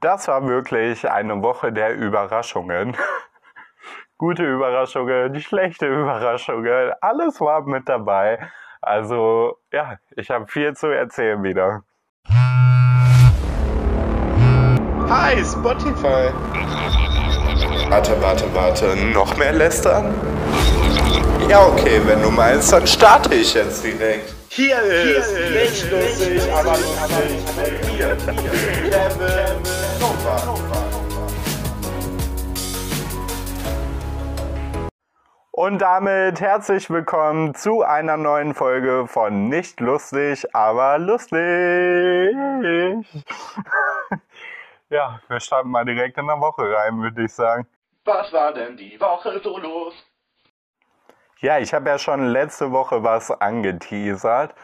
Das war wirklich eine Woche der Überraschungen. Gute Überraschungen, schlechte Überraschungen, alles war mit dabei. Also ja, ich habe viel zu erzählen wieder. Hi, Spotify. Warte, warte, warte, noch mehr lästern? Ja, okay, wenn du meinst, dann starte ich jetzt direkt. Hier ist, Hier ist nicht lustig, aber lustig mir, Kevin Nova. Und damit herzlich willkommen zu einer neuen Folge von Nicht lustig, aber lustig. ja, wir starten mal direkt in der Woche rein, würde ich sagen. Was war denn die Woche so los? Ja, ich habe ja schon letzte Woche was angeteasert.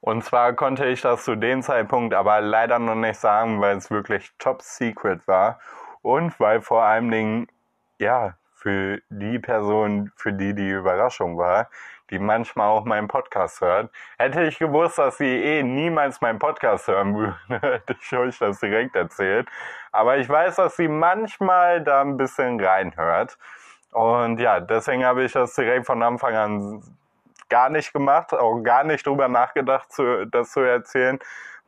Und zwar konnte ich das zu dem Zeitpunkt aber leider noch nicht sagen, weil es wirklich top secret war. Und weil vor allen Dingen, ja, für die Person, für die die Überraschung war, die manchmal auch meinen Podcast hört. Hätte ich gewusst, dass sie eh niemals meinen Podcast hören würde, hätte ich euch das direkt erzählt. Aber ich weiß, dass sie manchmal da ein bisschen reinhört. Und ja, deswegen habe ich das direkt von Anfang an gar nicht gemacht, auch gar nicht drüber nachgedacht, zu, das zu erzählen,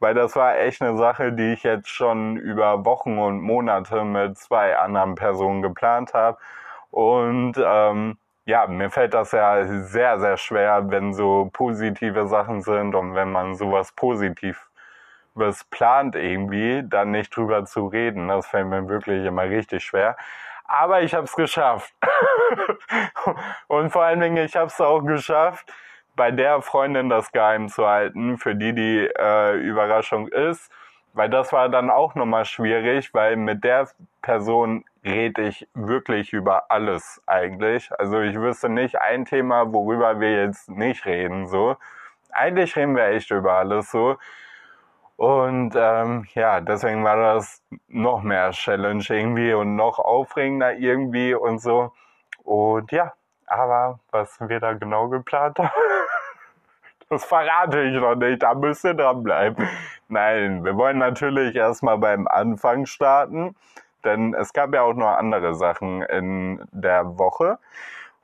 weil das war echt eine Sache, die ich jetzt schon über Wochen und Monate mit zwei anderen Personen geplant habe. Und ähm, ja, mir fällt das ja sehr, sehr schwer, wenn so positive Sachen sind und wenn man sowas Positives plant irgendwie, dann nicht drüber zu reden. Das fällt mir wirklich immer richtig schwer aber ich habe es geschafft. und vor allen Dingen, ich habe es auch geschafft, bei der Freundin das geheim zu halten, für die die äh, Überraschung ist. Weil das war dann auch nochmal schwierig, weil mit der Person rede ich wirklich über alles eigentlich. Also ich wüsste nicht ein Thema, worüber wir jetzt nicht reden, so. Eigentlich reden wir echt über alles so. Und ähm, ja, deswegen war das noch mehr Challenge irgendwie und noch aufregender irgendwie und so. Und ja, aber was wir da genau geplant haben, das verrate ich noch nicht. Da müsst ihr dranbleiben. Nein, wir wollen natürlich erstmal beim Anfang starten, denn es gab ja auch noch andere Sachen in der Woche.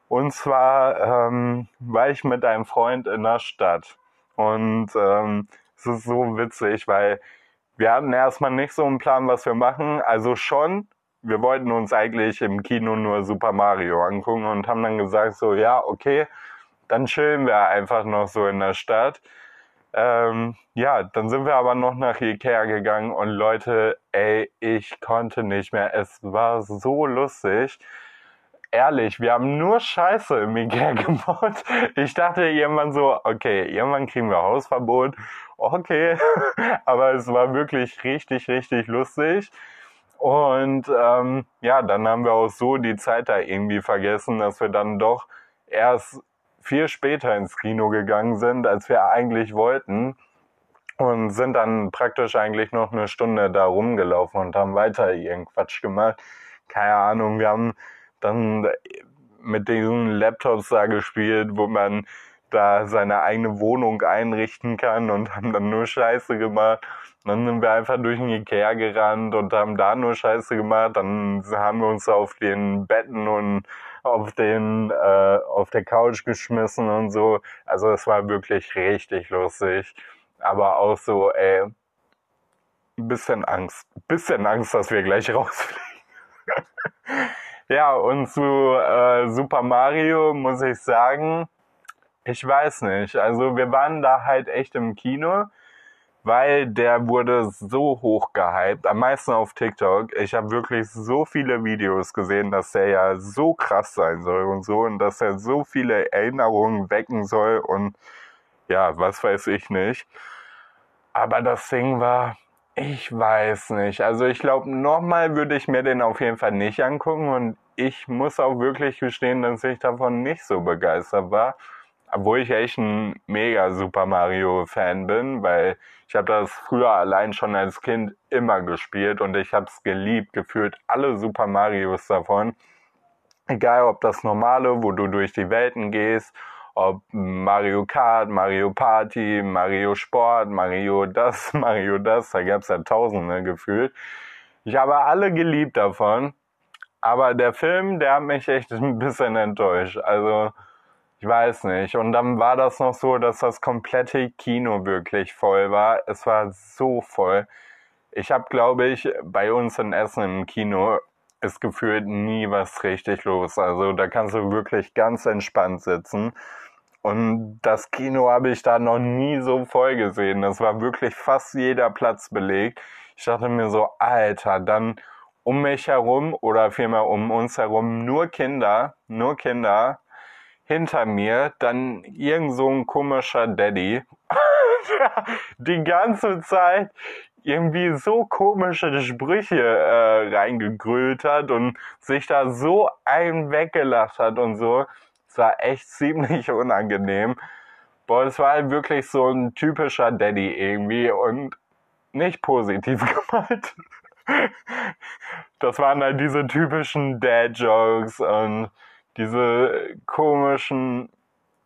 Und zwar ähm, war ich mit einem Freund in der Stadt. Und ähm, es ist so witzig, weil wir hatten erstmal nicht so einen Plan, was wir machen. Also schon, wir wollten uns eigentlich im Kino nur Super Mario angucken und haben dann gesagt, so, ja, okay, dann chillen wir einfach noch so in der Stadt. Ähm, ja, dann sind wir aber noch nach Ikea gegangen und Leute, ey, ich konnte nicht mehr. Es war so lustig ehrlich, wir haben nur Scheiße im Ikea gebaut. Ich dachte irgendwann so, okay, irgendwann kriegen wir Hausverbot. Okay, aber es war wirklich richtig, richtig lustig. Und ähm, ja, dann haben wir auch so die Zeit da irgendwie vergessen, dass wir dann doch erst viel später ins Kino gegangen sind, als wir eigentlich wollten. Und sind dann praktisch eigentlich noch eine Stunde da rumgelaufen und haben weiter ihren Quatsch gemacht. Keine Ahnung, wir haben dann mit diesen Laptops da gespielt, wo man da seine eigene Wohnung einrichten kann und haben dann nur Scheiße gemacht. Dann sind wir einfach durch den Ikea gerannt und haben da nur Scheiße gemacht. Dann haben wir uns auf den Betten und auf den äh, auf der Couch geschmissen und so. Also es war wirklich richtig lustig. Aber auch so, ey, ein bisschen Angst. Ein bisschen Angst, dass wir gleich rausfliegen. Ja, und zu äh, Super Mario muss ich sagen, ich weiß nicht. Also wir waren da halt echt im Kino, weil der wurde so hoch gehypt, am meisten auf TikTok. Ich habe wirklich so viele Videos gesehen, dass der ja so krass sein soll und so und dass er so viele Erinnerungen wecken soll und ja, was weiß ich nicht. Aber das Ding war ich weiß nicht. Also ich glaube, nochmal würde ich mir den auf jeden Fall nicht angucken und ich muss auch wirklich gestehen, dass ich davon nicht so begeistert war. Obwohl ich echt ein mega Super Mario Fan bin, weil ich habe das früher allein schon als Kind immer gespielt und ich habe es geliebt, gefühlt alle Super Marios davon. Egal ob das normale, wo du durch die Welten gehst ob Mario Kart, Mario Party, Mario Sport, Mario das, Mario das, da gab es ja tausende gefühlt. Ich habe alle geliebt davon. Aber der Film, der hat mich echt ein bisschen enttäuscht. Also, ich weiß nicht. Und dann war das noch so, dass das komplette Kino wirklich voll war. Es war so voll. Ich habe, glaube ich, bei uns in Essen im Kino ist gefühlt nie was richtig los. Also da kannst du wirklich ganz entspannt sitzen. Und das Kino habe ich da noch nie so voll gesehen. Das war wirklich fast jeder Platz belegt. Ich dachte mir so, Alter, dann um mich herum oder vielmehr um uns herum nur Kinder, nur Kinder. Hinter mir dann irgend so ein komischer Daddy, die ganze Zeit irgendwie so komische Sprüche äh, reingegrölt hat und sich da so einen weggelacht hat und so. Es war echt ziemlich unangenehm. Boah, es war halt wirklich so ein typischer Daddy irgendwie und nicht positiv gemeint. Das waren halt diese typischen Dad-Jokes und diese komischen,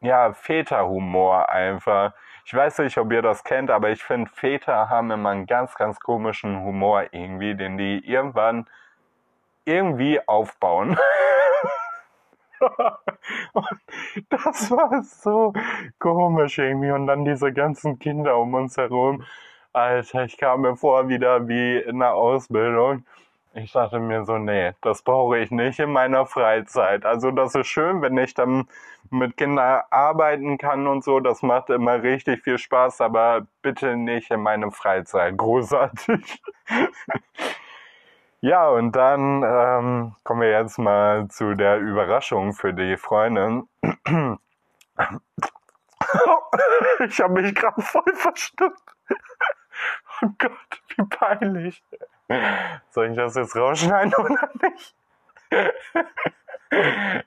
ja, Väterhumor einfach. Ich weiß nicht, ob ihr das kennt, aber ich finde, Väter haben immer einen ganz, ganz komischen Humor irgendwie, den die irgendwann irgendwie aufbauen. das war so komisch irgendwie. Und dann diese ganzen Kinder um uns herum. Alter, ich kam mir vor wieder wie in der Ausbildung. Ich dachte mir so, nee, das brauche ich nicht in meiner Freizeit. Also das ist schön, wenn ich dann mit Kindern arbeiten kann und so. Das macht immer richtig viel Spaß, aber bitte nicht in meiner Freizeit. Großartig. ja, und dann ähm, kommen wir jetzt mal zu der Überraschung für die Freundin. ich habe mich gerade voll verstimmt. Oh Gott, wie peinlich. Soll ich das jetzt rausschneiden oder nicht?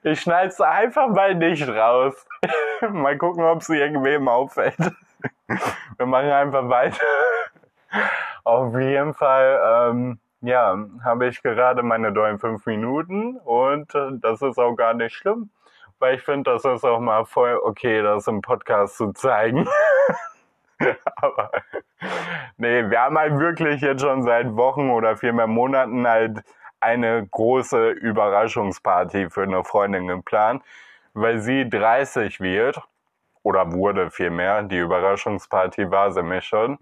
Ich schneide es einfach mal nicht raus. Mal gucken, ob es irgendwem auffällt. Wir machen einfach weiter. Auf jeden Fall, ähm, ja, habe ich gerade meine neuen fünf Minuten und äh, das ist auch gar nicht schlimm, weil ich finde, das ist auch mal voll okay, das im Podcast zu zeigen. Aber nee, wir haben halt wirklich jetzt schon seit Wochen oder vielmehr Monaten halt eine große Überraschungsparty für eine Freundin geplant, weil sie 30 wird oder wurde vielmehr. Die Überraschungsparty war sie mir schon.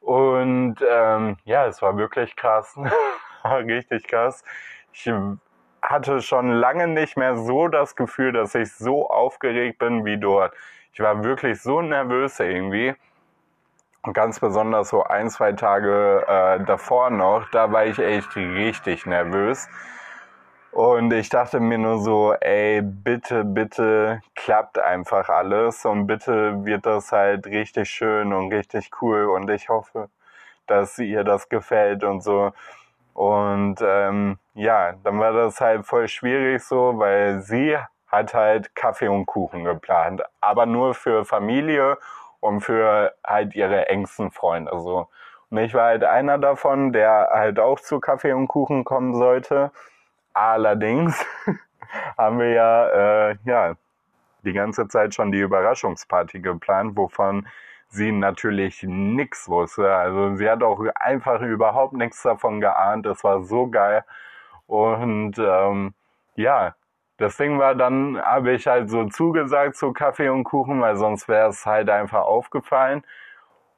Und ähm, ja, es war wirklich krass. Richtig krass. Ich hatte schon lange nicht mehr so das Gefühl, dass ich so aufgeregt bin wie dort. Ich war wirklich so nervös irgendwie. Und ganz besonders so ein, zwei Tage äh, davor noch, da war ich echt richtig nervös. Und ich dachte mir nur so, ey, bitte, bitte klappt einfach alles und bitte wird das halt richtig schön und richtig cool und ich hoffe, dass ihr das gefällt und so. Und ähm, ja, dann war das halt voll schwierig so, weil sie hat halt Kaffee und Kuchen geplant, aber nur für Familie und für halt ihre engsten Freunde. So. Und ich war halt einer davon, der halt auch zu Kaffee und Kuchen kommen sollte. Allerdings haben wir ja, äh, ja die ganze Zeit schon die Überraschungsparty geplant, wovon sie natürlich nichts wusste. Also sie hat auch einfach überhaupt nichts davon geahnt. Es war so geil. Und ähm, ja, das Ding war, dann habe ich halt so zugesagt zu Kaffee und Kuchen, weil sonst wäre es halt einfach aufgefallen.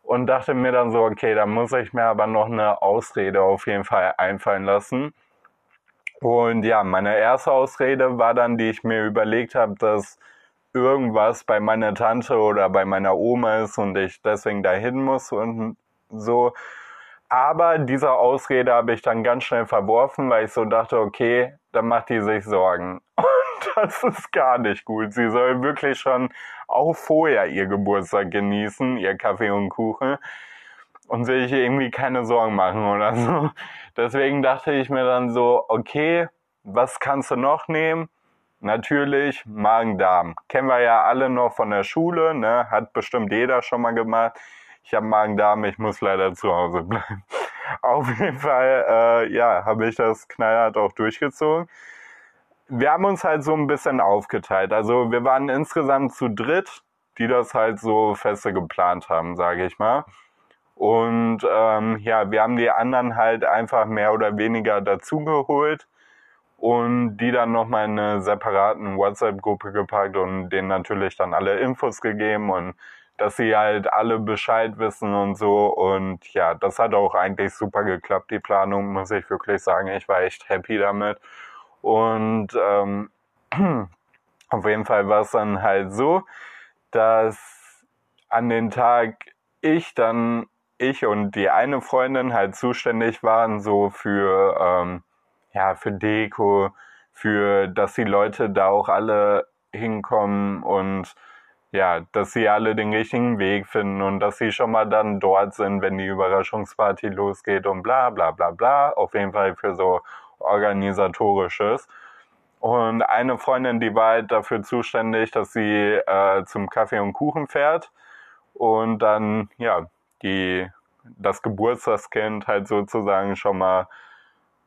Und dachte mir dann so, okay, da muss ich mir aber noch eine Ausrede auf jeden Fall einfallen lassen. Und ja, meine erste Ausrede war dann, die ich mir überlegt habe, dass irgendwas bei meiner Tante oder bei meiner Oma ist und ich deswegen dahin muss und so. Aber diese Ausrede habe ich dann ganz schnell verworfen, weil ich so dachte, okay, dann macht die sich Sorgen. das ist gar nicht gut. Sie soll wirklich schon auch vorher ihr Geburtstag genießen, ihr Kaffee und Kuchen und sich irgendwie keine Sorgen machen oder so. Deswegen dachte ich mir dann so, okay, was kannst du noch nehmen? Natürlich Magen-Darm. Kennen wir ja alle noch von der Schule, ne? Hat bestimmt jeder schon mal gemacht. Ich habe Magen-Darm, ich muss leider zu Hause bleiben. Auf jeden Fall, äh, ja, habe ich das knallhart auch durchgezogen wir haben uns halt so ein bisschen aufgeteilt. Also wir waren insgesamt zu dritt, die das halt so feste geplant haben, sage ich mal. Und ähm, ja, wir haben die anderen halt einfach mehr oder weniger dazugeholt und die dann nochmal in eine separaten WhatsApp-Gruppe gepackt und denen natürlich dann alle Infos gegeben und dass sie halt alle Bescheid wissen und so. Und ja, das hat auch eigentlich super geklappt, die Planung, muss ich wirklich sagen. Ich war echt happy damit. Und ähm, auf jeden Fall war es dann halt so, dass an den Tag ich dann, ich und die eine Freundin halt zuständig waren, so für, ähm, ja, für Deko, für, dass die Leute da auch alle hinkommen und ja, dass sie alle den richtigen Weg finden und dass sie schon mal dann dort sind, wenn die Überraschungsparty losgeht und bla bla bla bla. Auf jeden Fall für so organisatorisches. Und eine Freundin, die war halt dafür zuständig, dass sie äh, zum Kaffee und Kuchen fährt und dann, ja, die, das Geburtstagskind halt sozusagen schon mal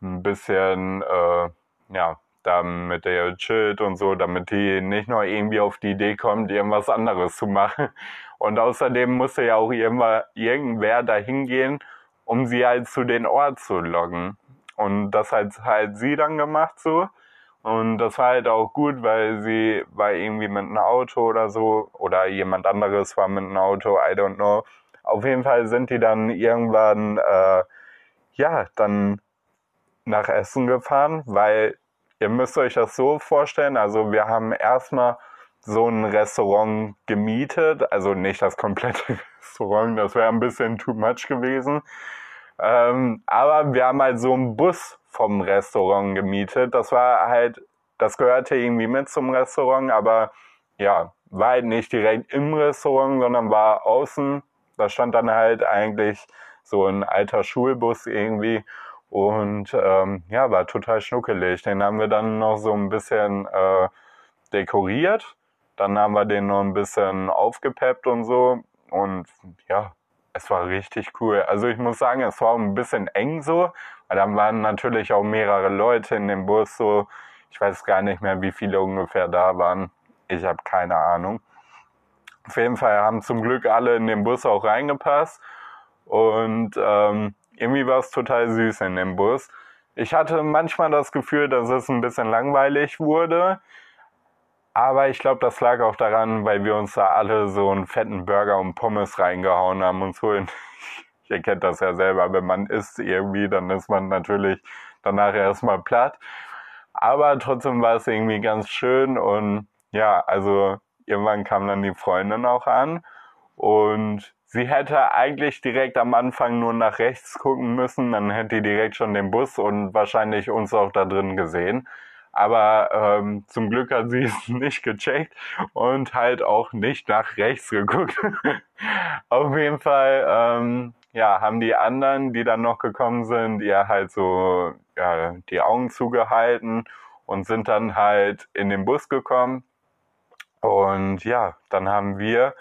ein bisschen, äh, ja, da mit der chillt und so, damit die nicht noch irgendwie auf die Idee kommt, irgendwas anderes zu machen. Und außerdem musste ja auch irgendwer da hingehen, um sie halt zu den Ort zu loggen. Und das hat halt sie dann gemacht so. Und das war halt auch gut, weil sie war irgendwie mit einem Auto oder so, oder jemand anderes war mit einem Auto, I don't know. Auf jeden Fall sind die dann irgendwann, äh, ja, dann nach Essen gefahren, weil Ihr müsst euch das so vorstellen, also wir haben erstmal so ein Restaurant gemietet, also nicht das komplette Restaurant, das wäre ein bisschen too much gewesen. Ähm, aber wir haben halt so einen Bus vom Restaurant gemietet. Das war halt, das gehörte irgendwie mit zum Restaurant, aber ja, war halt nicht direkt im Restaurant, sondern war außen. Da stand dann halt eigentlich so ein alter Schulbus irgendwie und ähm, ja, war total schnuckelig. Den haben wir dann noch so ein bisschen äh, dekoriert. Dann haben wir den noch ein bisschen aufgepeppt und so. Und ja, es war richtig cool. Also ich muss sagen, es war ein bisschen eng so, weil dann waren natürlich auch mehrere Leute in dem Bus so. Ich weiß gar nicht mehr, wie viele ungefähr da waren. Ich habe keine Ahnung. Auf jeden Fall haben zum Glück alle in den Bus auch reingepasst. Und ähm, irgendwie war es total süß in dem Bus. Ich hatte manchmal das Gefühl, dass es ein bisschen langweilig wurde. Aber ich glaube, das lag auch daran, weil wir uns da alle so einen fetten Burger und Pommes reingehauen haben und so. Ihr kennt das ja selber, wenn man isst irgendwie, dann ist man natürlich danach erstmal platt. Aber trotzdem war es irgendwie ganz schön und ja, also irgendwann kam dann die Freundin auch an und Sie hätte eigentlich direkt am Anfang nur nach rechts gucken müssen, dann hätte die direkt schon den Bus und wahrscheinlich uns auch da drin gesehen. Aber ähm, zum Glück hat sie es nicht gecheckt und halt auch nicht nach rechts geguckt. Auf jeden Fall, ähm, ja, haben die anderen, die dann noch gekommen sind, ihr halt so ja, die Augen zugehalten und sind dann halt in den Bus gekommen. Und ja, dann haben wir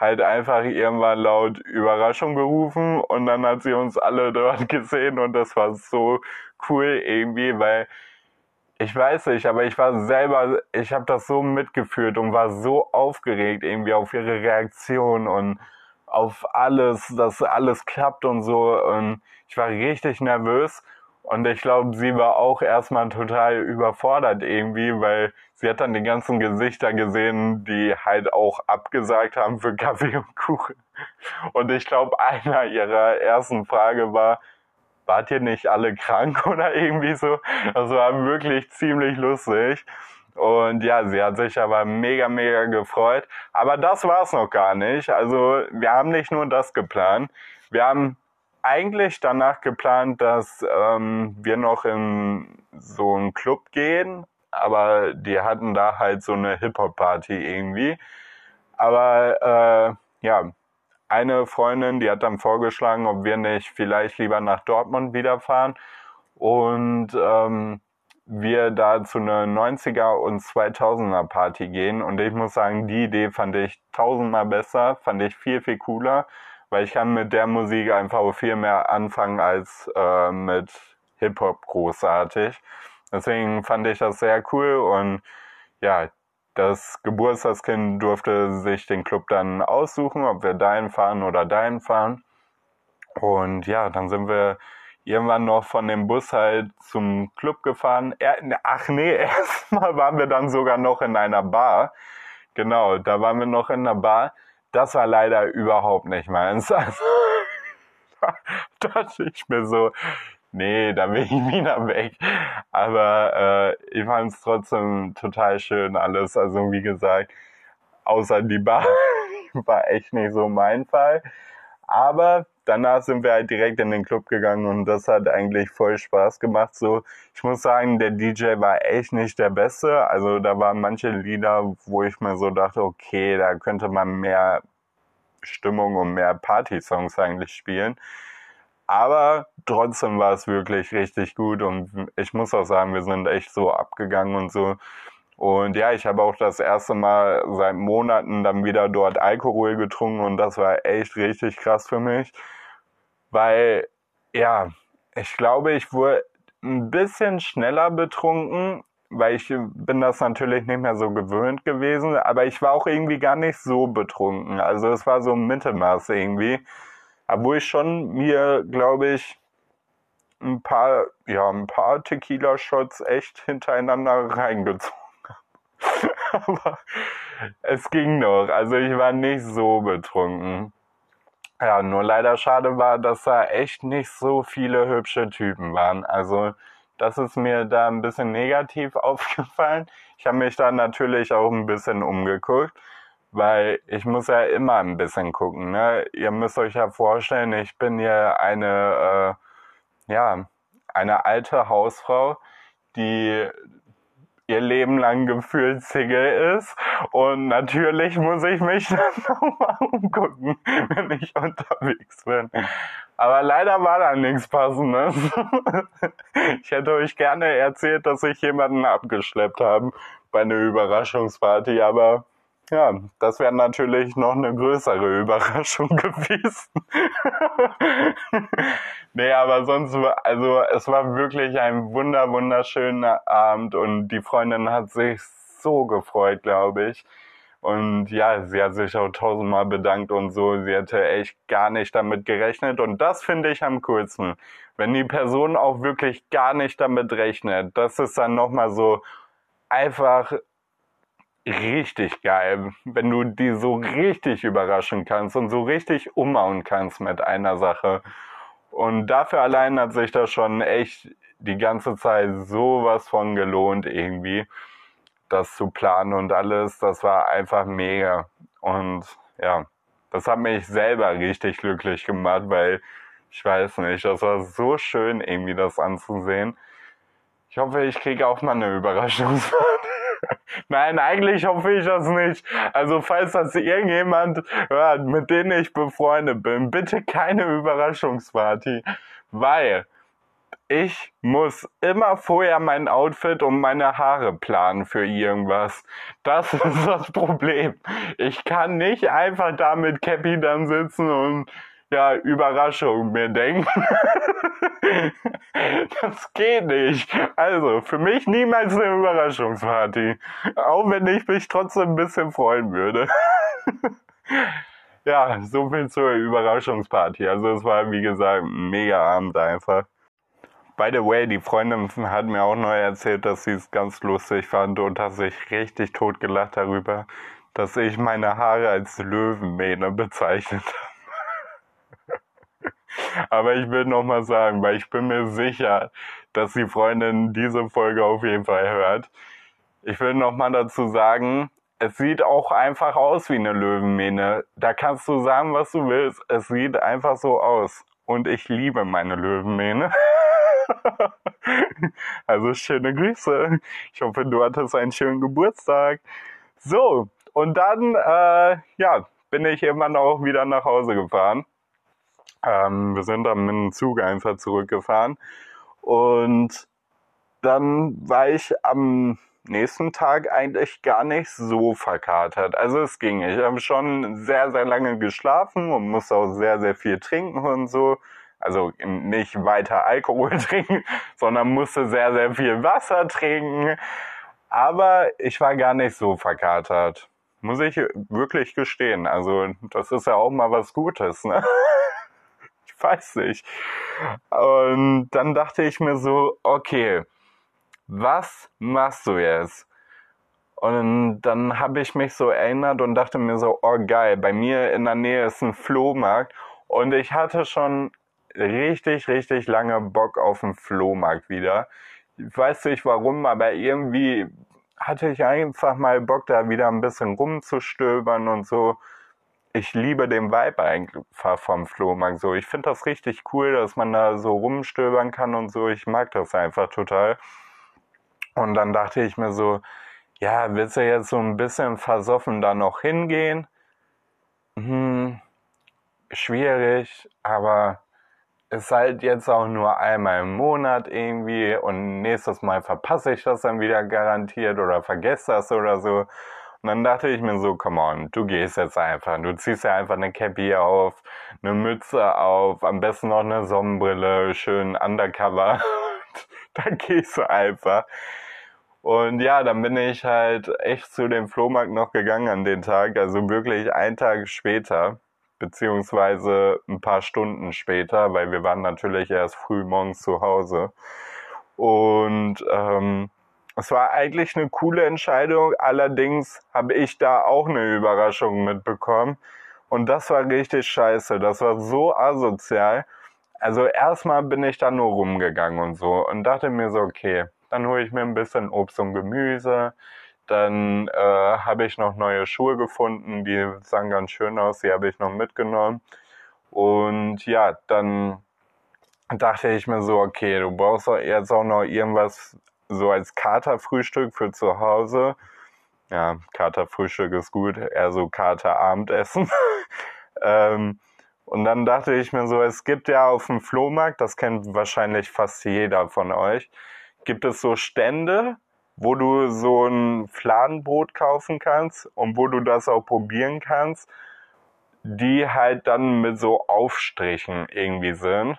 halt einfach irgendwann laut Überraschung gerufen und dann hat sie uns alle dort gesehen und das war so cool irgendwie, weil ich weiß nicht, aber ich war selber, ich habe das so mitgeführt und war so aufgeregt irgendwie auf ihre Reaktion und auf alles, dass alles klappt und so und ich war richtig nervös und ich glaube, sie war auch erstmal total überfordert irgendwie, weil sie hat dann die ganzen Gesichter gesehen, die halt auch abgesagt haben für Kaffee und Kuchen. Und ich glaube, einer ihrer ersten Frage war, wart ihr nicht alle krank oder irgendwie so? Das war wirklich ziemlich lustig. Und ja, sie hat sich aber mega, mega gefreut. Aber das war's noch gar nicht. Also wir haben nicht nur das geplant. Wir haben eigentlich danach geplant, dass ähm, wir noch in so einen Club gehen, aber die hatten da halt so eine Hip-Hop-Party irgendwie. Aber äh, ja, eine Freundin, die hat dann vorgeschlagen, ob wir nicht vielleicht lieber nach Dortmund wieder fahren und ähm, wir da zu einer 90er und 2000er Party gehen. Und ich muss sagen, die Idee fand ich tausendmal besser, fand ich viel, viel cooler weil ich kann mit der Musik einfach viel mehr anfangen als äh, mit Hip-Hop großartig. Deswegen fand ich das sehr cool und ja, das Geburtstagskind durfte sich den Club dann aussuchen, ob wir dahin fahren oder dahin fahren. Und ja, dann sind wir irgendwann noch von dem Bus halt zum Club gefahren. Ach nee, erstmal waren wir dann sogar noch in einer Bar. Genau, da waren wir noch in einer Bar. Das war leider überhaupt nicht meins. Also, da dachte ich mir so, nee, da bin ich wieder weg. Aber äh, ich fand es trotzdem total schön alles. Also wie gesagt, außer die Bar war echt nicht so mein Fall. Aber danach sind wir halt direkt in den Club gegangen und das hat eigentlich voll Spaß gemacht. So, ich muss sagen, der DJ war echt nicht der Beste. Also da waren manche Lieder, wo ich mir so dachte, okay, da könnte man mehr Stimmung und mehr Party-Songs eigentlich spielen. Aber trotzdem war es wirklich richtig gut und ich muss auch sagen, wir sind echt so abgegangen und so. Und ja, ich habe auch das erste Mal seit Monaten dann wieder dort Alkohol getrunken und das war echt richtig krass für mich. Weil, ja, ich glaube, ich wurde ein bisschen schneller betrunken, weil ich bin das natürlich nicht mehr so gewöhnt gewesen, aber ich war auch irgendwie gar nicht so betrunken. Also es war so ein Mittelmaß irgendwie. Obwohl ich schon mir, glaube ich, ein paar, ja, ein paar Tequila-Shots echt hintereinander reingezogen aber es ging noch. Also ich war nicht so betrunken. Ja, nur leider schade war, dass da echt nicht so viele hübsche Typen waren. Also das ist mir da ein bisschen negativ aufgefallen. Ich habe mich da natürlich auch ein bisschen umgeguckt, weil ich muss ja immer ein bisschen gucken. Ne? Ihr müsst euch ja vorstellen, ich bin hier eine, äh, ja, eine alte Hausfrau, die ihr Leben lang gefühlt Single ist. Und natürlich muss ich mich dann nochmal umgucken, wenn ich unterwegs bin. Aber leider war da nichts Passendes. Ich hätte euch gerne erzählt, dass ich jemanden abgeschleppt habe bei einer Überraschungsparty, aber ja, das wäre natürlich noch eine größere Überraschung gewesen. nee, aber sonst, also es war wirklich ein wunder, wunderschöner Abend und die Freundin hat sich so gefreut, glaube ich. Und ja, sie hat sich auch tausendmal bedankt und so. Sie hätte echt gar nicht damit gerechnet. Und das finde ich am coolsten. Wenn die Person auch wirklich gar nicht damit rechnet. Das ist dann nochmal so einfach richtig geil, wenn du die so richtig überraschen kannst und so richtig umhauen kannst mit einer Sache. Und dafür allein hat sich das schon echt die ganze Zeit sowas von gelohnt irgendwie, das zu planen und alles. Das war einfach mega. Und ja, das hat mich selber richtig glücklich gemacht, weil ich weiß nicht, das war so schön irgendwie das anzusehen. Ich hoffe, ich kriege auch mal eine Überraschungsparty. Nein, eigentlich hoffe ich das nicht. Also falls das irgendjemand hört, mit dem ich befreundet bin, bitte keine Überraschungsparty, weil ich muss immer vorher mein Outfit und meine Haare planen für irgendwas. Das ist das Problem. Ich kann nicht einfach da mit Cappy dann sitzen und ja, Überraschung mir denken. das geht nicht. Also, für mich niemals eine Überraschungsparty. Auch wenn ich mich trotzdem ein bisschen freuen würde. ja, so viel zur Überraschungsparty. Also, es war, wie gesagt, ein mega Abend einfach. By the way, die Freundin hat mir auch neu erzählt, dass sie es ganz lustig fand und hat sich richtig tot gelacht darüber, dass ich meine Haare als Löwenmähne bezeichnet habe. Aber ich will noch mal sagen, weil ich bin mir sicher, dass die Freundin diese Folge auf jeden Fall hört. Ich will noch mal dazu sagen, es sieht auch einfach aus wie eine Löwenmähne. Da kannst du sagen, was du willst. Es sieht einfach so aus. Und ich liebe meine Löwenmähne. also schöne Grüße. Ich hoffe, du hattest einen schönen Geburtstag. So, und dann, äh, ja, bin ich irgendwann auch wieder nach Hause gefahren. Ähm, wir sind dann mit dem Zug einfach zurückgefahren. Und dann war ich am nächsten Tag eigentlich gar nicht so verkatert. Also es ging. Ich habe schon sehr, sehr lange geschlafen und musste auch sehr, sehr viel trinken und so. Also nicht weiter Alkohol trinken, sondern musste sehr, sehr viel Wasser trinken. Aber ich war gar nicht so verkatert. Muss ich wirklich gestehen. Also das ist ja auch mal was Gutes. Ne? weiß nicht. Und dann dachte ich mir so, okay, was machst du jetzt? Und dann habe ich mich so erinnert und dachte mir so, oh geil, bei mir in der Nähe ist ein Flohmarkt und ich hatte schon richtig, richtig lange Bock auf den Flohmarkt wieder. Ich weiß nicht warum, aber irgendwie hatte ich einfach mal Bock, da wieder ein bisschen rumzustöbern und so. Ich liebe den Vibe einfach vom Flohmarkt so. Ich finde das richtig cool, dass man da so rumstöbern kann und so. Ich mag das einfach total. Und dann dachte ich mir so, ja, willst du jetzt so ein bisschen versoffen da noch hingehen? Hm, schwierig, aber ist halt jetzt auch nur einmal im Monat irgendwie und nächstes Mal verpasse ich das dann wieder garantiert oder vergesse das oder so. Und dann dachte ich mir so, come on, du gehst jetzt einfach. Du ziehst ja einfach eine Cappy auf, eine Mütze auf, am besten noch eine Sonnenbrille, schön undercover. dann gehst du einfach. Und ja, dann bin ich halt echt zu dem Flohmarkt noch gegangen an den Tag, also wirklich einen Tag später beziehungsweise ein paar Stunden später, weil wir waren natürlich erst früh morgens zu Hause. Und ähm, es war eigentlich eine coole Entscheidung, allerdings habe ich da auch eine Überraschung mitbekommen. Und das war richtig scheiße, das war so asozial. Also erstmal bin ich da nur rumgegangen und so und dachte mir so, okay, dann hole ich mir ein bisschen Obst und Gemüse, dann äh, habe ich noch neue Schuhe gefunden, die sahen ganz schön aus, die habe ich noch mitgenommen. Und ja, dann dachte ich mir so, okay, du brauchst jetzt auch noch irgendwas so als Katerfrühstück für zu Hause. Ja, Katerfrühstück ist gut, eher so Katerabendessen. ähm, und dann dachte ich mir so, es gibt ja auf dem Flohmarkt, das kennt wahrscheinlich fast jeder von euch, gibt es so Stände, wo du so ein Fladenbrot kaufen kannst und wo du das auch probieren kannst, die halt dann mit so Aufstrichen irgendwie sind.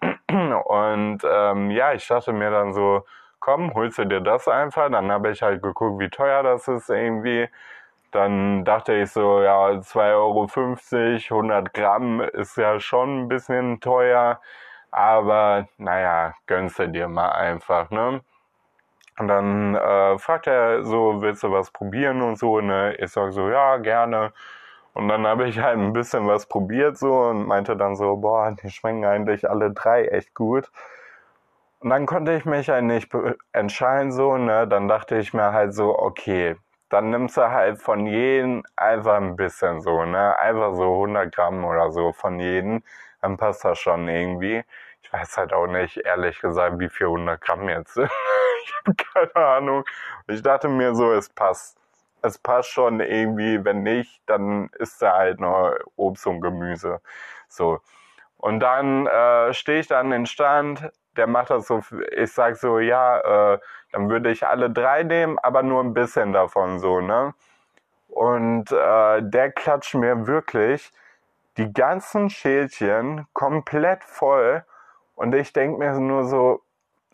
Und ähm, ja, ich dachte mir dann so, komm, holst du dir das einfach. Dann habe ich halt geguckt, wie teuer das ist irgendwie. Dann dachte ich so, ja, 2,50 Euro, 100 Gramm ist ja schon ein bisschen teuer. Aber naja, gönnst du dir mal einfach, ne? Und dann äh, fragt er so, willst du was probieren und so, ne? Ich sag so, ja, gerne. Und dann habe ich halt ein bisschen was probiert so und meinte dann so, boah, die schmecken eigentlich alle drei echt gut. Und dann konnte ich mich halt nicht entscheiden so, ne? Dann dachte ich mir halt so, okay, dann nimmst du halt von jedem einfach ein bisschen so, ne? Einfach so 100 Gramm oder so von jedem, dann passt das schon irgendwie. Ich weiß halt auch nicht, ehrlich gesagt, wie viel 100 Gramm jetzt sind. keine Ahnung. Ich dachte mir so, es passt. Es passt schon irgendwie. Wenn nicht, dann ist da halt noch Obst und Gemüse. So. Und dann äh, stehe ich da an den Stand, der macht das so, ich sag so, ja, äh, dann würde ich alle drei nehmen, aber nur ein bisschen davon so, ne? Und äh, der klatscht mir wirklich die ganzen Schälchen komplett voll. Und ich denke mir nur so,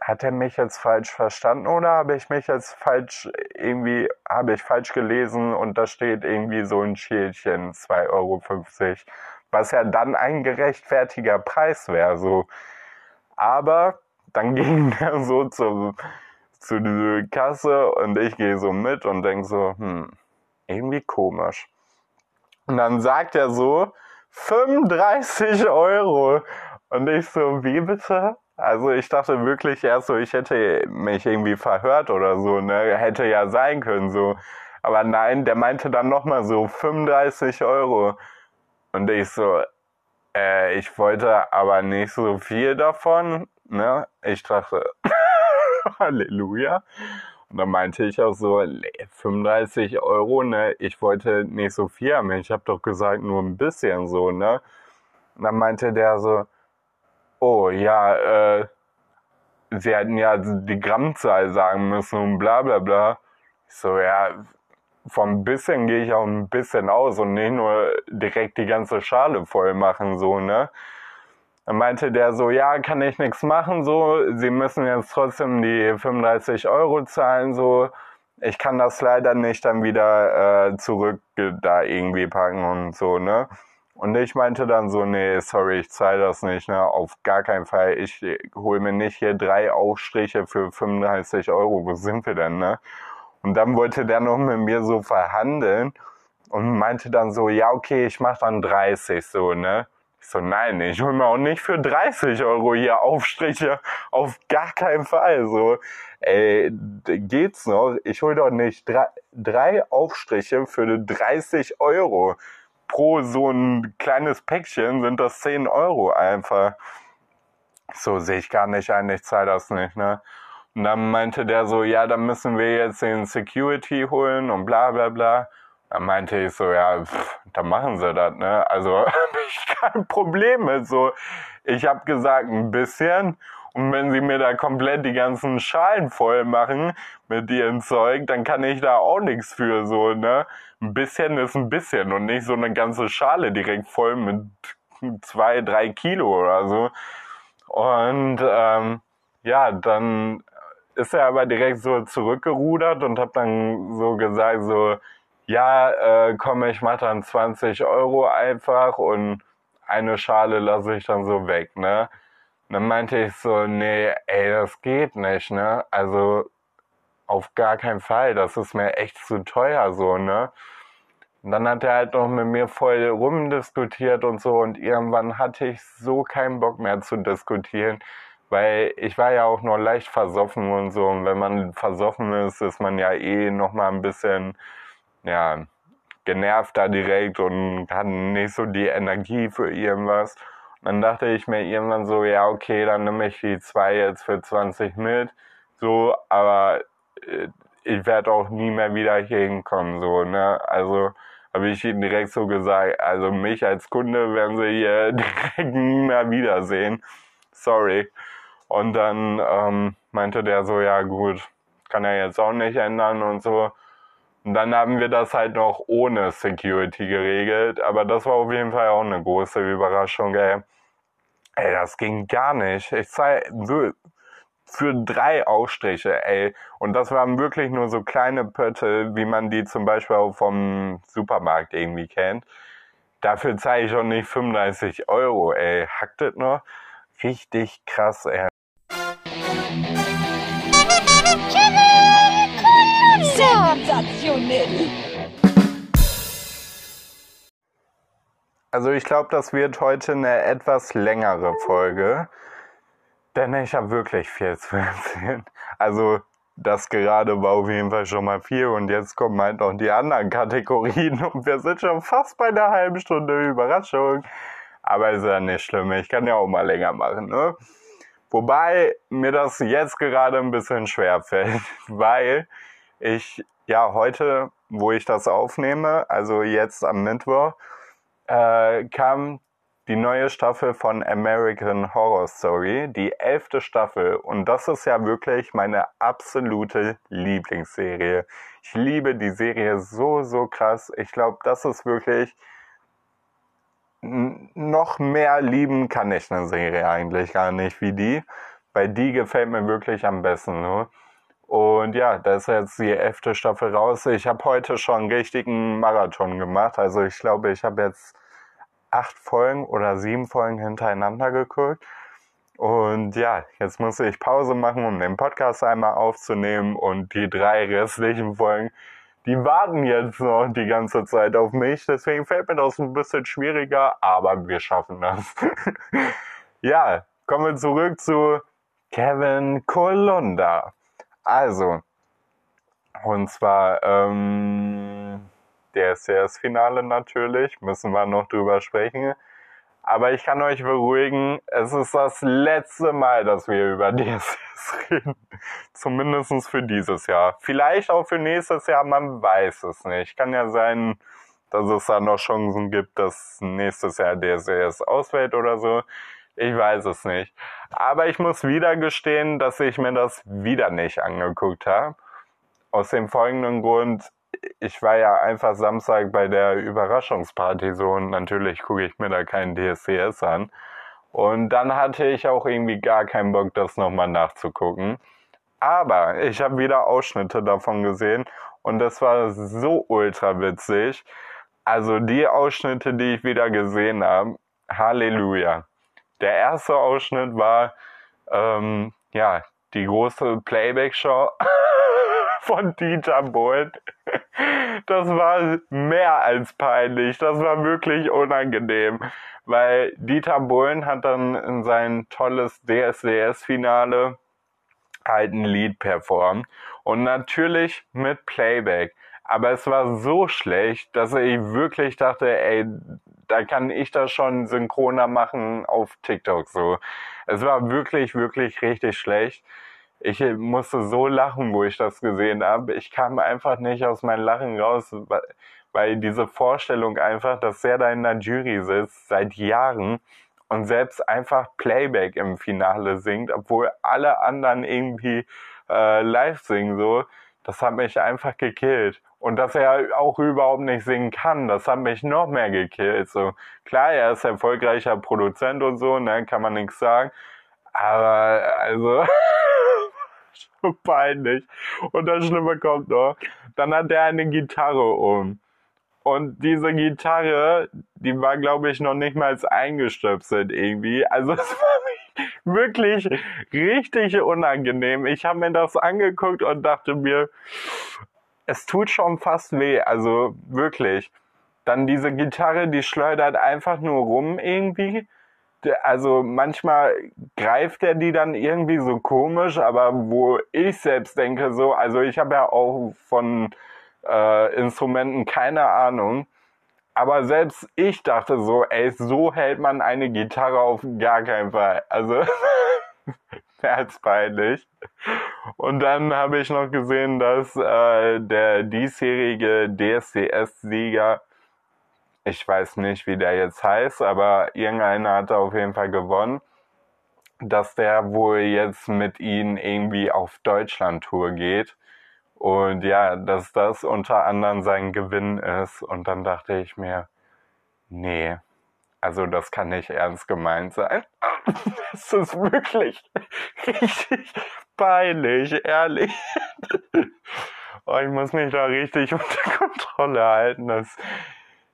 hat er mich jetzt falsch verstanden oder habe ich mich jetzt falsch irgendwie, habe ich falsch gelesen und da steht irgendwie so ein Schälchen 2,50 Euro, was ja dann ein gerechtfertiger Preis wäre, so. Aber dann ging er so zum, zu der Kasse und ich gehe so mit und denke so, hm, irgendwie komisch. Und dann sagt er so, 35 Euro. Und ich so, wie bitte? Also ich dachte wirklich erst so, ich hätte mich irgendwie verhört oder so, ne? Hätte ja sein können so. Aber nein, der meinte dann nochmal so 35 Euro. Und ich so, äh, ich wollte aber nicht so viel davon, ne? Ich dachte, Halleluja. Und dann meinte ich auch so, 35 Euro, ne? Ich wollte nicht so viel haben. Ich habe doch gesagt, nur ein bisschen so, ne? Und dann meinte der so, oh ja, äh, sie hätten ja die Grammzahl sagen müssen und bla bla bla. Ich so, ja, vom bisschen gehe ich auch ein bisschen aus und nicht nur direkt die ganze Schale voll machen, so, ne? Dann meinte der so, ja, kann ich nichts machen, so, sie müssen jetzt trotzdem die 35 Euro zahlen, so, ich kann das leider nicht dann wieder äh, zurück da irgendwie packen und so, ne? Und ich meinte dann so, nee, sorry, ich zahle das nicht, ne? Auf gar keinen Fall. Ich hole mir nicht hier drei Aufstriche für 35 Euro. Wo sind wir denn, ne? Und dann wollte der noch mit mir so verhandeln und meinte dann so, ja, okay, ich mach dann 30 so, ne? Ich so, nein, ich hol mir auch nicht für 30 Euro hier Aufstriche. Auf gar keinen Fall. So, ey, geht's noch? Ich hol doch nicht drei, drei Aufstriche für 30 Euro. Pro so ein kleines Päckchen sind das 10 Euro einfach. So sehe ich gar nicht ein, ich zahle das nicht, ne? Und dann meinte der so, ja, dann müssen wir jetzt den Security holen und bla bla bla. Dann meinte ich so, ja, pff, dann machen sie das, ne? Also habe ich kein Problem mit so. Ich habe gesagt, ein bisschen. Und wenn sie mir da komplett die ganzen Schalen voll machen mit ihrem Zeug, dann kann ich da auch nichts für, so, ne? Ein bisschen ist ein bisschen und nicht so eine ganze Schale direkt voll mit zwei, drei Kilo oder so. Und ähm, ja, dann ist er aber direkt so zurückgerudert und hat dann so gesagt, so, ja, äh, komm, ich mach dann 20 Euro einfach und eine Schale lasse ich dann so weg, ne? Dann meinte ich so, nee, ey, das geht nicht, ne? Also auf gar keinen Fall, das ist mir echt zu teuer so, ne? Und dann hat er halt noch mit mir voll rumdiskutiert und so und irgendwann hatte ich so keinen Bock mehr zu diskutieren, weil ich war ja auch noch leicht versoffen und so und wenn man versoffen ist, ist man ja eh noch mal ein bisschen ja, genervt da direkt und hatten nicht so die Energie für irgendwas. Und dann dachte ich mir irgendwann so, ja, okay, dann nehme ich die zwei jetzt für 20 mit. So, aber äh, ich werde auch nie mehr wieder hier hinkommen, so, ne? Also habe ich ihm direkt so gesagt, also mich als Kunde werden sie hier direkt nie mehr wiedersehen. Sorry. Und dann ähm, meinte der so, ja gut, kann er jetzt auch nicht ändern und so. Und dann haben wir das halt noch ohne Security geregelt. Aber das war auf jeden Fall auch eine große Überraschung, ey. Ey, das ging gar nicht. Ich zahle für drei Aufstriche, ey. Und das waren wirklich nur so kleine Pötte, wie man die zum Beispiel auch vom Supermarkt irgendwie kennt. Dafür zahle ich schon nicht 35 Euro, ey. Hackt das noch? Richtig krass, ey. Sensationell. Also ich glaube, das wird heute eine etwas längere Folge, denn ich habe wirklich viel zu erzählen. Also das gerade war auf jeden Fall schon mal viel und jetzt kommen halt noch die anderen Kategorien und wir sind schon fast bei einer halben Stunde Überraschung. Aber ist ja nicht schlimm, ich kann ja auch mal länger machen, ne? Wobei mir das jetzt gerade ein bisschen schwer fällt, weil ich ja heute, wo ich das aufnehme, also jetzt am Mittwoch, äh, kam die neue Staffel von American Horror Story, die elfte Staffel. Und das ist ja wirklich meine absolute Lieblingsserie. Ich liebe die Serie so, so krass. Ich glaube, das ist wirklich noch mehr lieben kann ich eine Serie eigentlich gar nicht wie die, weil die gefällt mir wirklich am besten. Ne? Und ja, da ist jetzt die elfte Staffel raus. Ich habe heute schon einen richtigen Marathon gemacht. Also ich glaube, ich habe jetzt acht Folgen oder sieben Folgen hintereinander geguckt. Und ja, jetzt muss ich Pause machen, um den Podcast einmal aufzunehmen. Und die drei restlichen Folgen, die warten jetzt noch die ganze Zeit auf mich. Deswegen fällt mir das ein bisschen schwieriger, aber wir schaffen das. ja, kommen wir zurück zu Kevin Kolunda. Also, und zwar ähm, der CS-Finale natürlich, müssen wir noch drüber sprechen. Aber ich kann euch beruhigen, es ist das letzte Mal, dass wir über DSS reden. Zumindest für dieses Jahr. Vielleicht auch für nächstes Jahr, man weiß es nicht. Kann ja sein, dass es da noch Chancen gibt, dass nächstes Jahr DSS ausfällt oder so. Ich weiß es nicht. Aber ich muss wieder gestehen, dass ich mir das wieder nicht angeguckt habe. Aus dem folgenden Grund, ich war ja einfach Samstag bei der Überraschungsparty so und natürlich gucke ich mir da keinen DSCS an. Und dann hatte ich auch irgendwie gar keinen Bock, das nochmal nachzugucken. Aber ich habe wieder Ausschnitte davon gesehen und das war so ultra witzig. Also die Ausschnitte, die ich wieder gesehen habe, Halleluja. Der erste Ausschnitt war, ähm, ja, die große Playback-Show von Dieter Bohlen. Das war mehr als peinlich. Das war wirklich unangenehm, weil Dieter Bohlen hat dann in sein tolles DSDS-Finale halt ein Lied performt und natürlich mit Playback. Aber es war so schlecht, dass ich wirklich dachte, ey, da kann ich das schon synchroner machen auf TikTok so. Es war wirklich, wirklich richtig schlecht. Ich musste so lachen, wo ich das gesehen habe. Ich kam einfach nicht aus meinem Lachen raus, weil diese Vorstellung einfach, dass er da in der Jury sitzt seit Jahren und selbst einfach Playback im Finale singt, obwohl alle anderen irgendwie äh, live singen so, das hat mich einfach gekillt. Und dass er auch überhaupt nicht singen kann, das hat mich noch mehr gekillt. So, klar, er ist erfolgreicher Produzent und so, ne, kann man nichts sagen. Aber, also, schon peinlich. Und das Schlimme kommt noch. Dann hat er eine Gitarre um. Und diese Gitarre, die war, glaube ich, noch nicht mal eingestöpselt irgendwie. Also es war wirklich richtig unangenehm. Ich habe mir das angeguckt und dachte mir, es tut schon fast weh, also wirklich. Dann diese Gitarre, die schleudert einfach nur rum irgendwie. Also manchmal greift er die dann irgendwie so komisch, aber wo ich selbst denke so, also ich habe ja auch von äh, Instrumenten keine Ahnung. Aber selbst ich dachte so, ey, so hält man eine Gitarre auf gar keinen Fall. Also als peinlich. Und dann habe ich noch gesehen, dass äh, der diesjährige DSDS-Sieger, ich weiß nicht, wie der jetzt heißt, aber irgendeiner hat auf jeden Fall gewonnen, dass der wohl jetzt mit ihnen irgendwie auf Deutschland-Tour geht. Und ja, dass das unter anderem sein Gewinn ist. Und dann dachte ich mir, nee, also das kann nicht ernst gemeint sein. Das ist wirklich richtig peinlich, ehrlich. Oh, ich muss mich da richtig unter Kontrolle halten, dass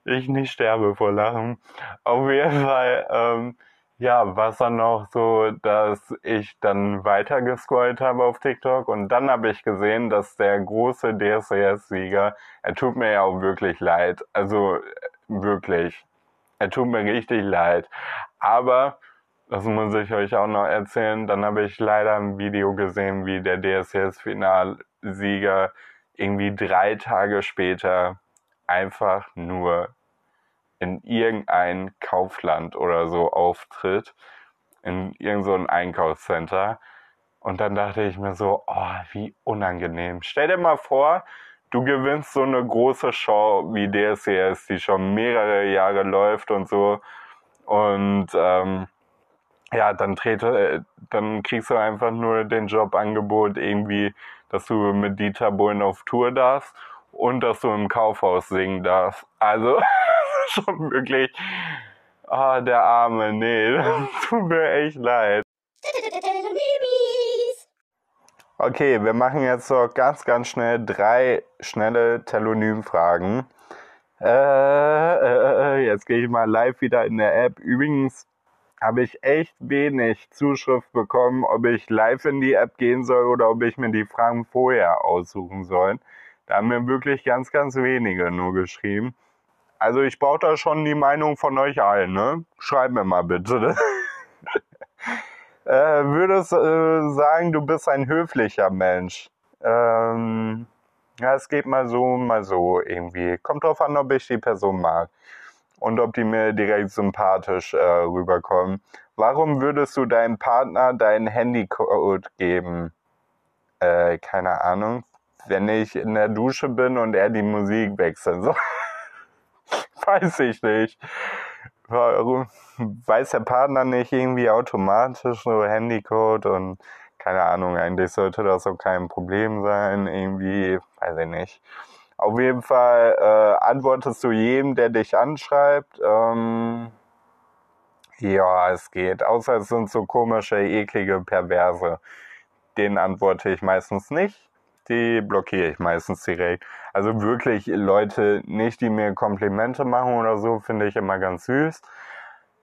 ich nicht sterbe vor Lachen. Auf jeden Fall, ähm, ja, war es dann noch so, dass ich dann weiter gescrollt habe auf TikTok und dann habe ich gesehen, dass der große DSDS-Sieger, er tut mir ja auch wirklich leid, also wirklich, er tut mir richtig leid. Aber, das muss ich euch auch noch erzählen, dann habe ich leider ein Video gesehen, wie der DSDS-Finalsieger irgendwie drei Tage später einfach nur in irgendein Kaufland oder so auftritt, in irgendein so Einkaufscenter. Und dann dachte ich mir so, oh, wie unangenehm. Stell dir mal vor, du gewinnst so eine große Show wie DSCS, die schon mehrere Jahre läuft und so. Und ähm, ja, dann trete, dann kriegst du einfach nur den Jobangebot irgendwie, dass du mit Dieter Bohlen auf Tour darfst und dass du im Kaufhaus singen darfst. Also schon wirklich, ah, oh, der Arme, nee, das tut mir echt leid. Okay, wir machen jetzt noch ganz, ganz schnell drei schnelle Telonym-Fragen. Äh, äh, äh, jetzt gehe ich mal live wieder in der App. Übrigens habe ich echt wenig Zuschrift bekommen, ob ich live in die App gehen soll oder ob ich mir die Fragen vorher aussuchen soll. Da haben mir wirklich ganz, ganz wenige nur geschrieben. Also ich brauche da schon die Meinung von euch allen, ne? Schreibt mir mal bitte. äh, würdest äh, sagen, du bist ein höflicher Mensch. Ähm, ja, es geht mal so, mal so irgendwie. Kommt drauf an, ob ich die Person mag und ob die mir direkt sympathisch äh, rüberkommen. Warum würdest du deinem Partner deinen Handycode geben? Äh, keine Ahnung. Wenn ich in der Dusche bin und er die Musik wechseln soll. Weiß ich nicht. Weiß der Partner nicht irgendwie automatisch so Handycode und keine Ahnung, eigentlich sollte das auch kein Problem sein, irgendwie, weiß ich nicht. Auf jeden Fall äh, antwortest du jedem, der dich anschreibt. Ähm, ja, es geht. Außer es sind so komische, eklige Perverse. Den antworte ich meistens nicht. Die blockiere ich meistens direkt. Also wirklich Leute nicht, die mir Komplimente machen oder so, finde ich immer ganz süß,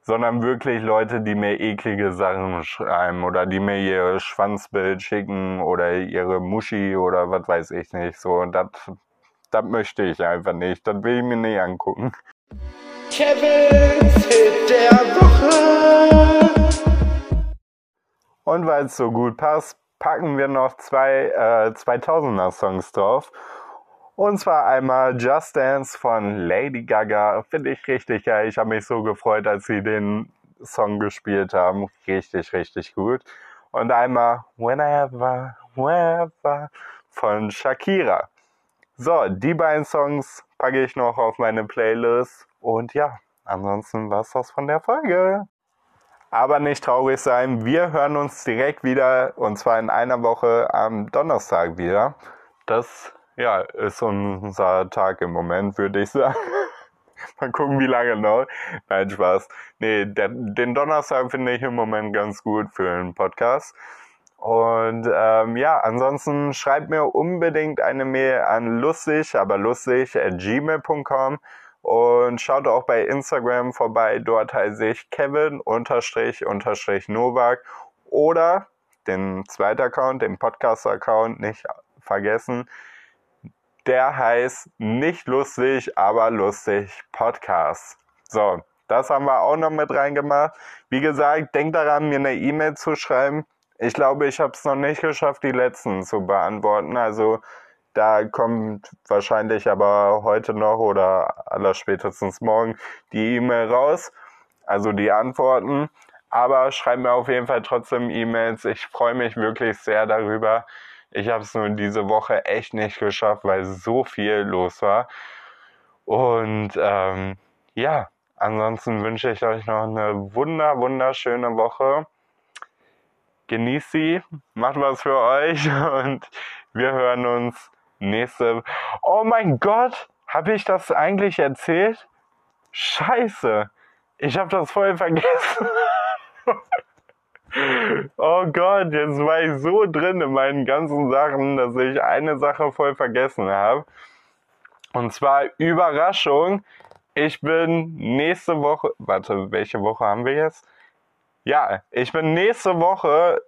sondern wirklich Leute, die mir eklige Sachen schreiben oder die mir ihr Schwanzbild schicken oder ihre Muschi oder was weiß ich nicht. So, das, das möchte ich einfach nicht. Das will ich mir nicht angucken. Kevins Hit der Woche. Und weil es so gut passt, packen wir noch zwei äh, 2000er Songs drauf. Und zwar einmal Just Dance von Lady Gaga. Finde ich richtig geil. Ich habe mich so gefreut, als sie den Song gespielt haben. Richtig, richtig gut. Und einmal Whenever, Whenever von Shakira. So, die beiden Songs packe ich noch auf meine Playlist. Und ja, ansonsten war es das von der Folge. Aber nicht traurig sein, wir hören uns direkt wieder und zwar in einer Woche am Donnerstag wieder. Das ja, ist unser Tag im Moment, würde ich sagen. Mal gucken, wie lange noch. Nein, Spaß. Nee, der, den Donnerstag finde ich im Moment ganz gut für einen Podcast. Und ähm, ja, ansonsten schreibt mir unbedingt eine Mail an lustig, aber lustig at gmail.com und schaut auch bei Instagram vorbei. Dort heiße ich Kevin unterstrich unterstrich Novak oder den zweiten Account, den Podcast-Account nicht vergessen. Der heißt nicht lustig, aber lustig Podcast. So, das haben wir auch noch mit reingemacht. Wie gesagt, denkt daran, mir eine E-Mail zu schreiben. Ich glaube, ich habe es noch nicht geschafft, die letzten zu beantworten. Also da kommt wahrscheinlich aber heute noch oder allerspätestens morgen die E-Mail raus, also die Antworten. Aber schreibt mir auf jeden Fall trotzdem E-Mails. Ich freue mich wirklich sehr darüber. Ich habe es nur diese Woche echt nicht geschafft, weil so viel los war. Und ähm, ja, ansonsten wünsche ich euch noch eine wunder, wunderschöne Woche. Genießt sie, macht was für euch und wir hören uns nächste. Oh mein Gott, habe ich das eigentlich erzählt? Scheiße, ich habe das voll vergessen. oh Gott, jetzt war ich so drin in meinen ganzen Sachen, dass ich eine Sache voll vergessen habe. Und zwar Überraschung. Ich bin nächste Woche, warte, welche Woche haben wir jetzt? Ja, ich bin nächste Woche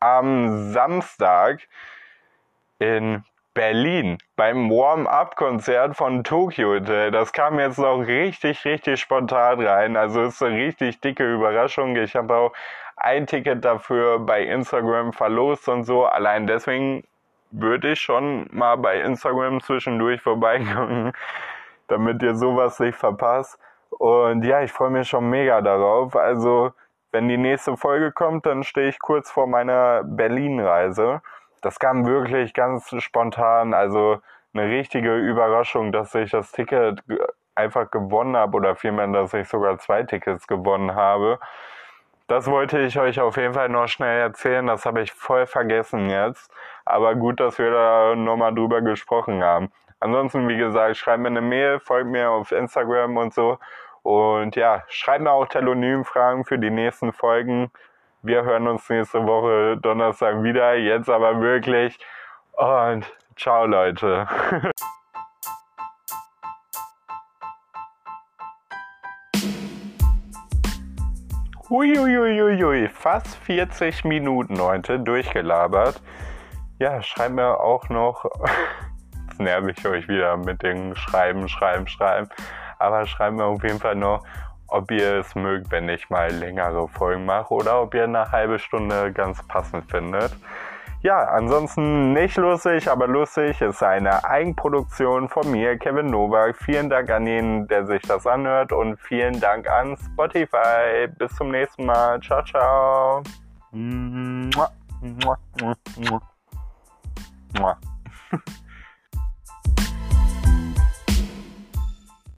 am Samstag in Berlin beim Warm-Up-Konzert von Tokyo Hotel. Das kam jetzt noch richtig, richtig spontan rein. Also ist eine richtig dicke Überraschung. Ich habe auch ein Ticket dafür bei Instagram verlost und so. Allein deswegen würde ich schon mal bei Instagram zwischendurch vorbeikommen, damit ihr sowas nicht verpasst. Und ja, ich freue mich schon mega darauf. Also, wenn die nächste Folge kommt, dann stehe ich kurz vor meiner Berlin-Reise das kam wirklich ganz spontan. Also eine richtige Überraschung, dass ich das Ticket einfach gewonnen habe oder vielmehr, dass ich sogar zwei Tickets gewonnen habe. Das wollte ich euch auf jeden Fall noch schnell erzählen. Das habe ich voll vergessen jetzt. Aber gut, dass wir da nochmal drüber gesprochen haben. Ansonsten, wie gesagt, schreibt mir eine Mail, folgt mir auf Instagram und so. Und ja, schreibt mir auch Telonym-Fragen für die nächsten Folgen. Wir hören uns nächste Woche Donnerstag wieder. Jetzt aber wirklich. Und ciao, Leute. Huiuiuiui, fast 40 Minuten heute durchgelabert. Ja, schreibt mir auch noch, jetzt nerv ich euch wieder mit dem Schreiben, Schreiben, Schreiben, aber schreibt mir auf jeden Fall noch, ob ihr es mögt, wenn ich mal längere Folgen mache oder ob ihr eine halbe Stunde ganz passend findet. Ja, ansonsten nicht lustig, aber lustig ist eine Eigenproduktion von mir, Kevin Novak. Vielen Dank an jeden, der sich das anhört und vielen Dank an Spotify. Bis zum nächsten Mal. Ciao, ciao. Mua, mua, mua, mua.